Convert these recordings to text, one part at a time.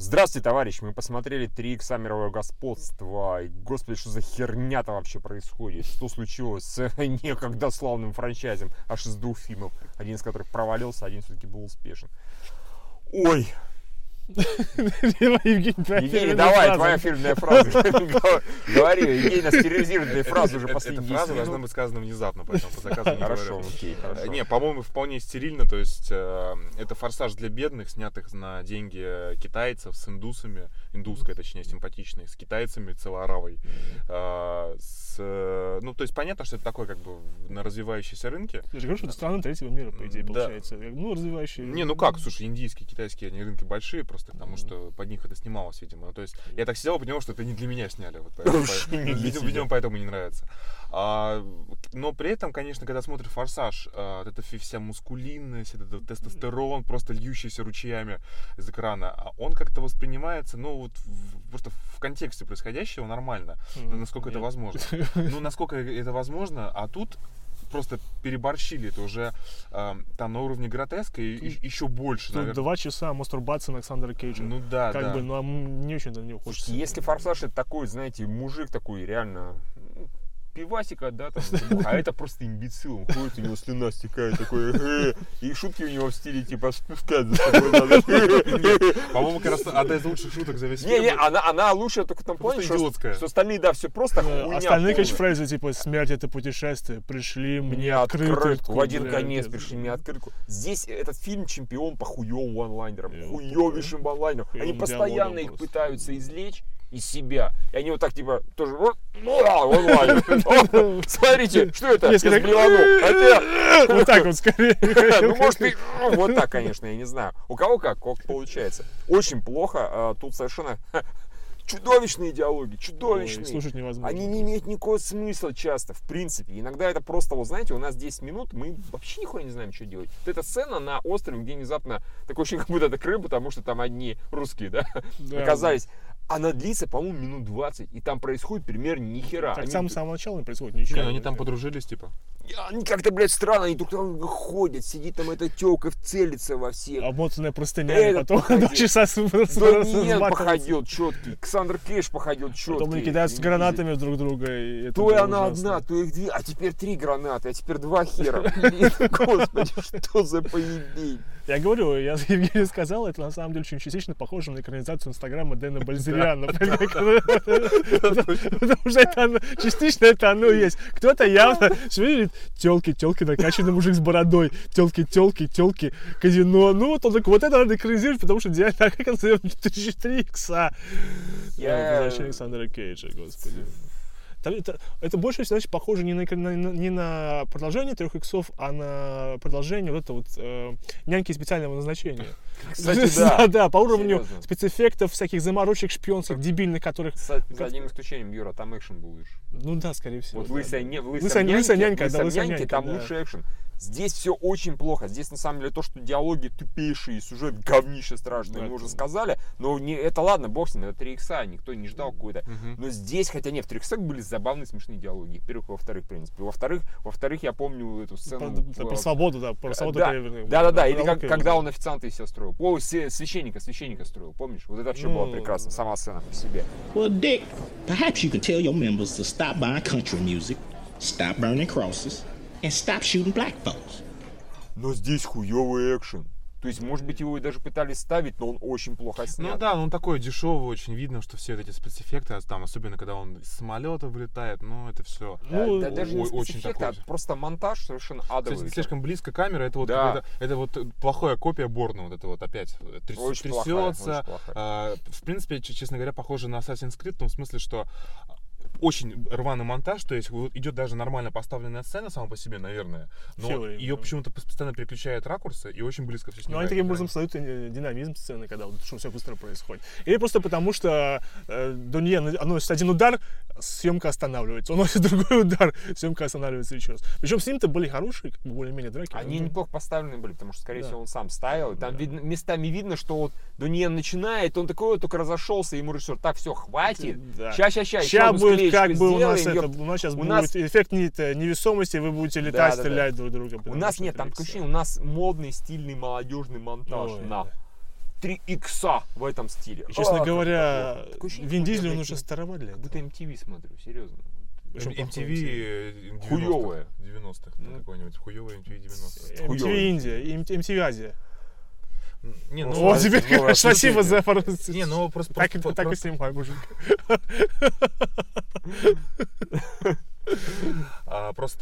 Здравствуйте, товарищ! Мы посмотрели 3 икса мировое господство. И, господи, что за херня-то вообще происходит? Что случилось с некогда славным франчайзом аж из двух фильмов? Один из которых провалился, один все-таки был успешен. Ой, Евгений, давай, твоя фирменная фраза. Говори, Евгений нас терроризирует фразы уже последние Эта фраза должна быть сказана внезапно, поэтому по заказу не Хорошо, окей, хорошо. Не, по-моему, вполне стерильно, то есть э, это форсаж для бедных, снятых на деньги китайцев с индусами, индусская, точнее, симпатичной, с китайцами целоаравой. Э, с, ну, то есть понятно, что это такое как бы на развивающейся рынке. Я же говорю, что это страна третьего мира, по идее, Да. получается. Ну, развивающие. Не, ну как, слушай, индийские, китайские, они рынки большие, просто потому что под них это снималось, видимо. Ну, то есть я так сидел и понял, что это не для меня сняли. Вот, поэтому, видимо, поэтому не нравится. А, но при этом, конечно, когда смотришь «Форсаж», а, вот эта вся мускулинность, этот тестостерон, просто льющийся ручьями из экрана, а он как-то воспринимается, ну, вот в- просто в контексте происходящего нормально, ну, насколько это возможно. Ну, насколько это возможно, а тут просто переборщили это уже а, там на уровне гротеска и, и- еще больше, Тут наверное. два часа мастурбации на Александра Кейджа. Ну да, как да. бы, ну, а не очень до него хочется. Если форсаж это такой, знаете, мужик такой реально пивасика, да, там, а это просто имбецил, он ходит, у него слюна стекает такой, «Э», и шутки у него в стиле типа спускать за собой надо. По-моему, как раз одна из лучших шуток за весь Не, не, она, она лучшая только Просто плане, что, остальные, да, все просто Э, хуйня Остальные кэчфрейзы, типа, смерть это путешествие, пришли мне открытку. в один конец пришли мне открытку. Здесь этот фильм чемпион по хуевым ванлайнерам, Э, хуевейшим ванлайнерам. Они Хуёвым постоянно их пытаются извлечь из себя. И они вот так типа тоже ну да, онлайн. О, Смотрите, что это? Я сблеванул. Вот так вот, скорее. ну, может, и ну, вот так, конечно, я не знаю. У кого как, как получается. Очень плохо. а, Тут совершенно чудовищные диалоги, Ой, чудовищные. Слушать невозможно. Они не имеют никакого смысла часто, в принципе. Иногда это просто, вот знаете, у нас 10 минут, мы вообще нихуя не знаем, что делать. Вот эта сцена на острове, где внезапно такое ощущение, как будто это Крым, потому что там одни русские, да, Да. оказались. Она длится, по-моему, минут 20, и там происходит примерно ни хера. Так Они- с самого начала не происходит ничего. Не, они там подружились, типа. Они как-то, блядь, странно, они друга ходят, сидит там эта тёлка, целится во всех. Обмотанная простынями, Этот потом два часа с- с- сбатываются. походил четкий, Ксандр Кейш походил четкий. Потом они кидаются гранатами друг друга. и То и она ужасно. одна, то их две, а теперь три гранаты, а теперь два хера. Господи, что за поебень. Я говорю, я Евгений сказал, это на самом деле очень частично похоже на экранизацию инстаграма Дэна Бальзериана. Потому что это оно- частично это оно есть. Кто-то явно видит телки, телки, накачанный мужик с бородой, телки, телки, телки, казино. Ну вот он такой, вот это надо экранизировать, потому что идеально так, как он назовет 4 икса. Я- Возвращение Александра Кейджа, господи. Там это, это больше, значит, похоже не на, на- не на продолжение трех иксов, а на продолжение вот это вот э, няньки специального назначения. Кстати, да. да, по уровню Серьезно. спецэффектов, всяких заморочек шпионских, дебильных, которых... С- За одним исключением, Юра, там экшен был лишь. Ну да, скорее всего. Вот да, лысая, да. не, в Лысая- лысом лысая нянька, да, лысая няньке нянька, там да. лучший экшен. Здесь все очень плохо. Здесь на самом деле то, что диалоги тупейшие, сюжет говнище страшный, Да, мы уже это- сказали. Но не, это ладно, бог с ним, это 3 икса, никто не ждал какой-то. Но здесь, хотя нет, в 3 иксах были забавные смешные диалоги. Во-первых, во-вторых, в принципе. Во-вторых, во-вторых, я помню эту Про, сцену. про- в- про свободу, да, про свободу. да, перевернуть. да, да, да. Или Про как- когда он официанта из себя строил. О, свя- священника, священника строил, помнишь? Вот это вообще было Ну, прекрасно, сама сцена по себе. Well, Dick, perhaps you can tell your members to stop buying country music, stop burning crosses, and stop shooting black folks. Но здесь хуёвый экшен. То есть, может быть, его и даже пытались ставить, но он очень плохо снят. Ну да, он такой дешевый, очень видно, что все эти спецэффекты, а там, особенно когда он из самолета вылетает, ну это все. Да, Ну, да даже не очень спецэффекты, а такой. просто монтаж совершенно адовый. слишком близко камера, это вот, Да. какой-то- это вот плохая копия Борна, вот это вот опять тряс- Очень плохая, трясется. очень плохая. А, в принципе, честно говоря, похоже на Assassin's Creed, в том смысле, что очень рваный монтаж, то есть вот идет даже нормально поставленная сцена сама по себе, наверное, но ее да. почему-то постоянно переключают ракурсы и очень близко все Ну, снимают. они таким образом создают э, динамизм сцены, когда вот, что все быстро происходит. Или просто потому, что э, Донье наносит один удар, съемка останавливается. Он наносит другой удар, съемка останавливается еще раз. Причем с ним-то были хорошие, как бы более-менее драки. Они но- неплохо поставлены были, потому что, скорее Да. всего, он сам ставил. Там видно- местами видно, что вот Дуниен начинает, он такой вот только разошелся, ему режиссер, так, все, хватит. Да. Ща, ща, ща, Сейчас еще будет как бы у нас это, у нас сейчас У будет нас- эффект не- это, невесомости, вы будете летать, Да, да, да. стрелять друг друга. У нас нет, там ощущение, у нас модный, стильный, молодежный монтаж. Ой, на. да. 3 икса в этом стиле. И, честно А, говоря, Вин Дизель, он уже староват для этого. будто MTV смотрю, серьезно. Причем MTV 90-х. Хуёвое. 90-х. Ну. какой-нибудь. Хуёвый MTV 90-х. Хуёвый. MTV Индия, MTV Азия. Не, ну... Тебе новое спасибо за Не, ну просто... Так, просто- так и снимай, мужик.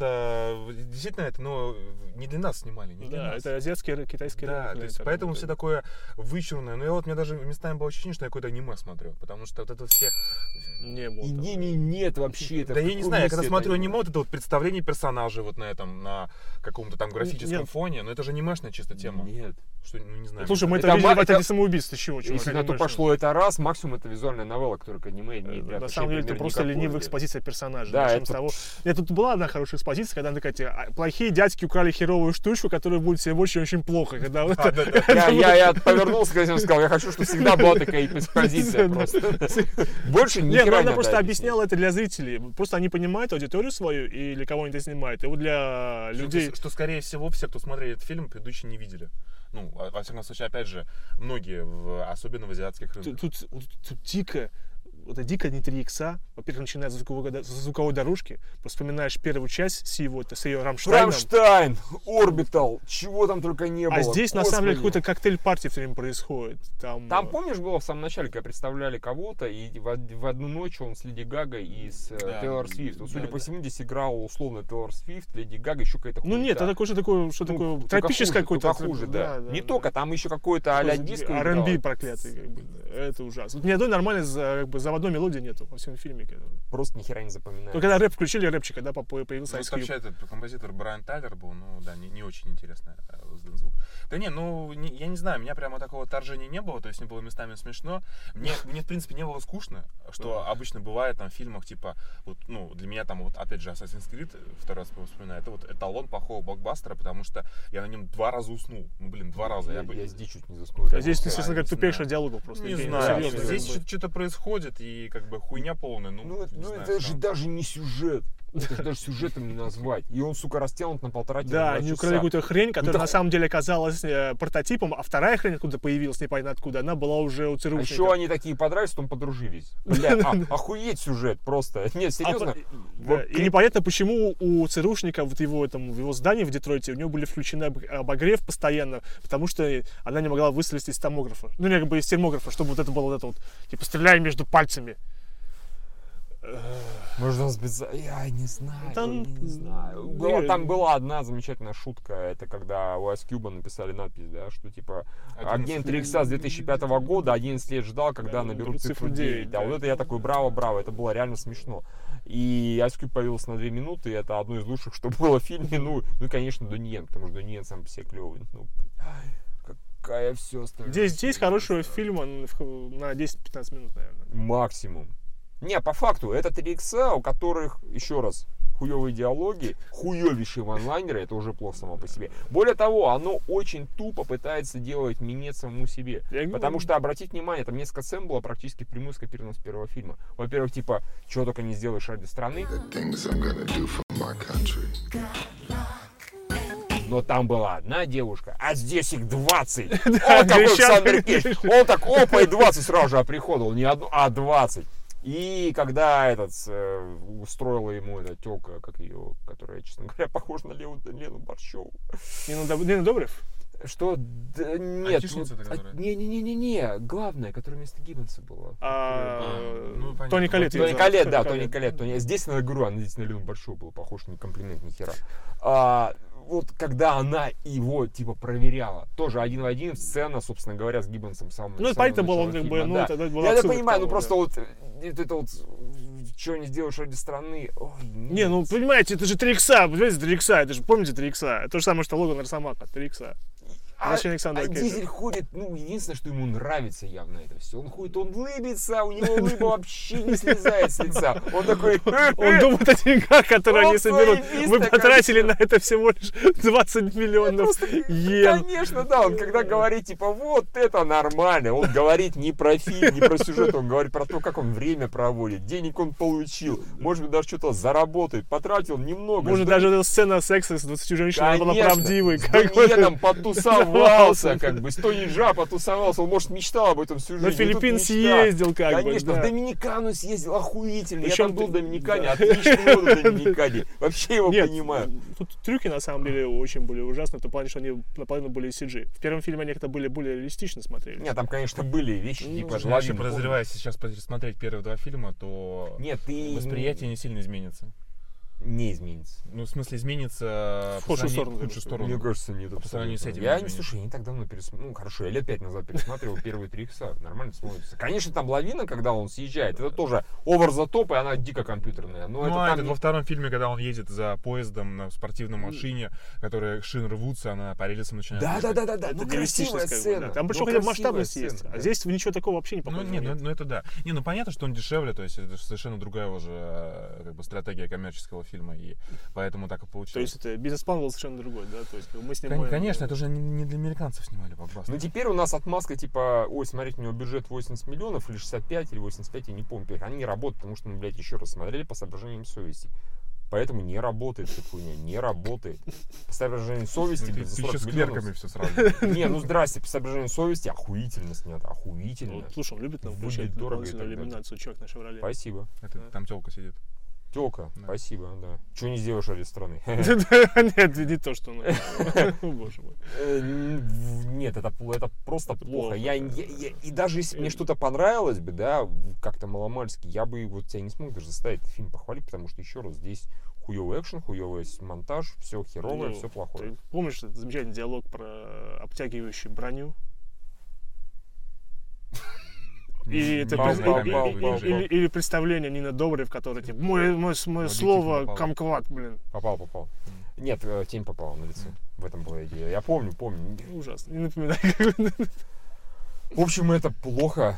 а, Просто действительно это, ну, не для нас снимали, не для Да, нас. это азиатский, китайский Да, рынок, то есть это поэтому все такое вычурное. Но я вот, мне даже местами было ощущение, что я какое-то аниме смотрю. Потому что вот это все... Не было. Не, не, нет вообще. это да я не знаю, я когда смотрю аниме, вот это вот представление персонажей вот на этом, на каком-то там графическом Нет. фоне. Но это же анимешная чисто тема. Нет. Что, ну не знаю. Слушай, мы это Это видели в «Отряде это- самоубийц», ты чего, чувак? Если на то пошло это раз, максимум это визуальная новелла, которая к аниме имеет Э, На самом деле, это просто ленивая экспозиция персонажей. Да, это- того. Нет, тут была одна хорошая экспозиция, когда они те, «А, плохие дядьки украли херовую штучку, которая будет себе очень-очень плохо. Когда вот А, да, да. Я, я, я повернулся к этим и сказал, я хочу, чтобы всегда была такая экспозиция просто. Больше ни Нет, ну она просто объясняла это для зрителей. Просто они понимают аудиторию свою или кого они это снимают. И вот для людей... Что, скорее всего, все, кто смотрели этот фильм, предыдущий не видели. Ну, во во всяком случае, опять же, многие, в- особенно в азиатских рынках. Тут, тут, тут дико, это дико не 3 икса. Во-первых, начиная с звуковой, с звуковой дорожки. Вспоминаешь первую часть с его, с ее Рамштайном. Рамштайн, Orbital, чего там только не было. А здесь, на самом деле, Господи. какой-то коктейль-партии все время происходит. Там, Там, э, помнишь, было в самом начале, когда представляли кого-то, и в, в одну ночь он с Леди Гагой и с э, Да. Тейлор Свифт. Вот, судя Да, по да. всему, здесь играл условно Тейлор Свифт, Леди Гага, еще какая-то Ну нет, это такое, что такое, что Ну, такое тропическое какое-то. только хуже, да. Не да, только, там еще какое-то а-ля диско R&B проклятый, как бы. Это ужасно. Тут ни одной нормальной за- как бы, заводной мелодии нету во всем фильме. как. Просто ни хера не запоминаю. Но когда рэп включили, рэпчик, когда поп- появился Ну, Ice Cube. вообще этот композитор Брайан Тайлер был, ну да, не, не очень интересный э, звук. Да не, ну, не- я не знаю, у меня прямо такого торжения не было, то есть мне было местами смешно. Мне, мне в принципе, не было скучно, что обычно бывает там в фильмах, типа, вот, ну, для меня там, вот, опять же, Assassin's Creed, второй раз вспоминаю, это вот эталон плохого блокбастера, потому что я на нем два раза уснул. Ну, блин, два раза. Я, бы- я здесь чуть не заснул. А здесь, не говоря, тупейших знаю. диалогов просто. Не знаю, здесь как что-то происходит, и как бы хуйня полная, ну, Ну, ну, это же даже не сюжет. Это даже сюжетом не назвать. И он, сука, растянут на полтора Да, они украли какую-то хрень, которая да на самом деле оказалась э, прототипом, а вторая хрень откуда появилась, непонятно откуда, она была уже у А ЦРУшника. еще они такие подрались, потом подружились. Бля, а, охуеть сюжет просто. Нет, А серьезно. по- Вот да, и непонятно, почему у ЦРУшника вот его, этом, в его здании в Детройте, у него были включены об- обогрев постоянно, потому что она не могла выстрелить из томографа. Ну, не как бы из термографа, чтобы вот это было вот это вот, типа, стреляй между пальцами. Можно сбить... Я не знаю, Там- я не знаю. Была- там была одна замечательная шутка. Это когда у Ice Cube написали надпись, да, что типа агент 3 икса с 2005 года 11 лет ждал, когда Да, наберут цифру цифру 9. 9, Да, да. вот это я такой, браво, браво, это было реально смешно. И Ice Cube появился на 2 минуты, и это одно из лучших, что было в фильме. Ну, ну и, конечно, Доньен, потому что Доньен сам по себе клевый. Ну, какая все остальное. Здесь, здесь хорошего фильма на 10-15 минут, наверное. Максимум. Не, по факту, это 3 икса, у которых, еще раз, хуевые диалоги, хуевейшие ванлайнеры, это уже плохо само по себе. Более того, оно очень тупо пытается делать минет самому себе. Я Потому что, обратите внимание, там несколько сцен было практически прямую скопировано с первого фильма. Во-первых, типа, чего только не сделаешь ради страны, the things I'm gonna do for my country. но там была одна девушка, а здесь их 20. Да, Он такой Александр Кейдж. Он так, опа, и 20 сразу же оприходовал. Не одну, а 20. И когда этот э, устроила ему эта тёлка, как ее, которая, честно говоря, похожа на Лену, Лену Борщеву. Нина, Доб- Добрев? Что? Да, нет. Айтишница-то, которая? а, Не-не-не-не-не. Главное, которая вместо Гиббонса была. А, А, ну. Тони её Тони Коллетт, да, Тони Коллетт. Тони- Здесь на говорю, она здесь на Лену Большую была похожа, не комплимент, ни хера. А, вот когда она его, типа, проверяла, тоже один в один сцена, собственно говоря, с Гиббонсом самым Ну, это понятно было, он как бы, ну, это- это было Я это понимаю, ну просто да. вот, э, вот это вот, что не сделаешь ради страны, ой, Не, ну, понимаете, это же 3 икса, понимаете, 3 икса, это же, помните 3 икса? То же самое, что Логан Росомаха, 3 икса. А, Вообще Александра а. Дизель ходит, ну, единственное, что ему нравится явно это все. Он ходит, он улыбится, у него улыба вообще не слезает с лица. Он такой... Он думает о деньгах, которые Он они соберут. Вы потратили на это всего лишь 20 миллионов йен. Конечно, да, он когда говорит, типа, вот это нормально, он говорит не про фильм, не про сюжет, он говорит про то, как он время проводит, денег он получил, может быть, даже что-то заработает, потратил немного. Может, С даже сцена секса с 20 женщинами была правдивой. С Как Доньеном потусал потусовался, как бы, с Тони Джа потусовался. Он, может, мечтал об этом всю жизнь. На Филиппин съездил как бы, Конечно, да. в Доминикану съездил, охуительно. Я Причем там был в Доминикане, да. отличный в Доминикане. Вообще его Нет, понимаю. тут трюки на самом деле очень были ужасные, в том плане, что они наполовину были CG. В первом фильме они как-то были более реалистично смотрелись. Нет, там, конечно, были вещи, Ну, типа, Я вообще если сейчас пересмотреть первые два фильма, то Нет, ты восприятие не сильно изменится. Не изменится. Ну, в смысле, изменится В по худшую сторону, в худшую сторону. Мне кажется, нет. По сравнению с этим Я, не слушай, я не так давно пересмотрел. Ну, хорошо, я лет пять назад пересматривал первые три икса. Нормально смотрится. Конечно, там лавина, когда он съезжает, это тоже over the top, и она дико компьютерная. Но Ну, это а там во втором фильме, когда он едет за поездом на спортивной машине, которая шины рвутся, она по релсам начинает Да, да, да, да, да. Ну, красивая сцена. Там Ну, причем хотя бы масштабность есть. А здесь ничего такого вообще не Ну, похоже. ну, нет. ну, это да. Не, ну понятно, что он дешевле, то есть это совершенно другая уже э, как бы стратегия коммерческого фильма, и поэтому так и получилось. То есть это бизнес-план был совершенно другой, да? То есть мы снимаем... Конечно, это уже не, не для американцев снимали блокбастер. Ну, теперь у нас отмазка, типа, ой, смотрите, у него бюджет 80 миллионов, или 65, или 85, я не помню. Они не работают, потому что мы, блядь, еще раз смотрели по соображениям совести. Поэтому не работает эта хуйня, не работает. По соображениям совести, Ну, ты, ты 40 еще с клерками все сравниваешь. Не, ну здрасте, по соображениям совести охуительно снято, Ну, охуительно. вот, слушай, он любит нам включать дорого дополнительную иллюминацию, чувак на Шевроле. Спасибо. Это там телка сидит. Телка, Да. спасибо, да. Что не сделаешь ради страны? Нет, не то, что... ну, о, Боже мой. Э, Нет, это, это просто плохо. Я, и даже если мне что-то понравилось бы, да, как-то маломальски, я бы вот тебя не смог даже заставить фильм похвалить, потому что, еще раз, здесь хуёвый экшен, хуёвый монтаж, все херовое, Ну, все плохое. Помнишь замечательный диалог про обтягивающую броню? И это Бау, бау, бау, или, или представление Нина Добрев, которое типа мой, мое Водитель слово попал. комкват, блин. Попал, попал. Нет, э, тень попала на лицо. В этом была идея. Я помню, помню. Ужасно. Не напоминай. В общем, это плохо.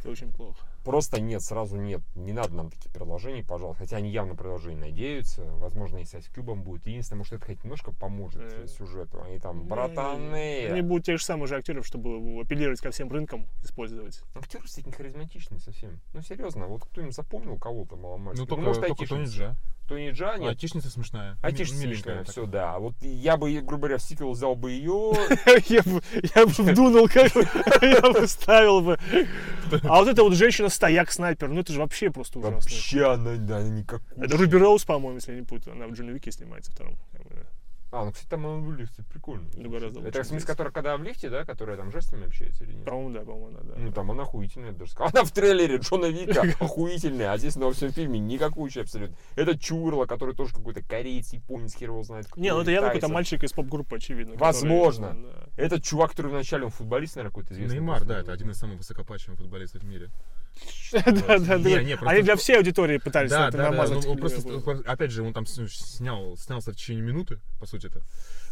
Это очень плохо. Просто нет, сразу нет. Не надо нам таких предложений, пожалуйста. Хотя они явно продолжение надеются. Возможно, если с Кубом будет. Единственное, может, это хоть немножко поможет Э. сюжету. Они там, братаны. Они будут тех же самых же актеров, чтобы апеллировать ко всем рынкам использовать. Актеры, кстати, не харизматичные совсем. Ну, серьезно, вот кто-нибудь запомнил кого-то маломальски? Ну, только, может, только Тони. Джа. Тони Джа, нет. Айтишница смешная. Айтишница смешная, все, да. Вот я бы, грубо говоря, в сиквел взял бы ее. Я бы, я бы вдунул, как бы, я бы ставил бы. А вот эта вот женщина-стояк-снайпер, ну это же вообще просто ужасно. Вообще она, да, она никакая. Это Руби Роуз, по-моему, если я не путаю. Она в Джонни Уике снимается втором. А, ну, кстати, там она выглядит кстати, прикольно. Ну, гораздо Это, лучше в смысле, которая когда в лифте, да, которая там жестами общается или нет? По-моему, да, по-моему, да. да. Ну, там она охуительная, я даже сказал. Она в трейлере Джона Вика охуительная, а здесь на во всем фильме никакой вообще абсолютно. Это Чурла, который тоже какой-то кореец, японец, хер его знает. Не, ну это явно какой-то мальчик из поп-группы, очевидно. который- Возможно. да. Этот чувак, который вначале, он футболист, наверное, какой-то известный. Неймар, да, это один из самых высокоплачиваемых футболистов в мире. Да, да, да. Они для всей аудитории пытались Да, это намазать. ну, опять же, он там с- снял, снялся в течение минуты, по сути это.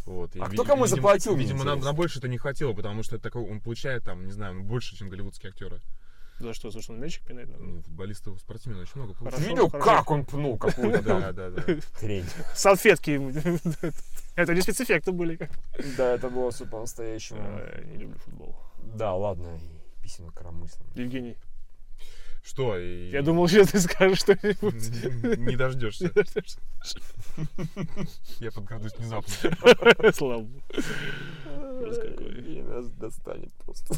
Вот. и А кто кому видимо- заплатил, Видимо, на, интересно? на больше это не хватило, потому что такой, он получает там, не знаю, ну, больше, чем голливудские актеры. За что, за что он мячик пинает? Ну, футболистов, спортсменов очень много Ты Хорошо, видел, хорошо. как он пнул какую-то Да, да, да. Салфетки. ему. Это не спецэффекты были. как. Да, это было все по-настоящему. Я не люблю футбол. Да, ладно, писем коромыслом. Евгений, Что? И... я думал, сейчас ты скажешь что-нибудь. Не дождешься. Я подгадусь внезапно. Слава. И нас достанет просто.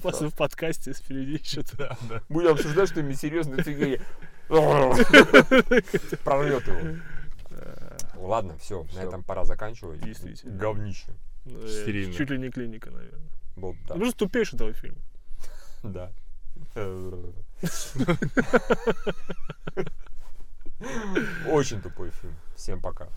После в подкасте впереди что-то. Будем обсуждать что-нибудь серьезное, ты говори, прорвет его. Ладно, все, на этом пора заканчивать. Действительно. Говнище. Ну, э, Стерильно. Чуть ли не клиника, наверное. Ты да. просто тупейший этого фильма. Да. Очень тупой фильм. Всем пока.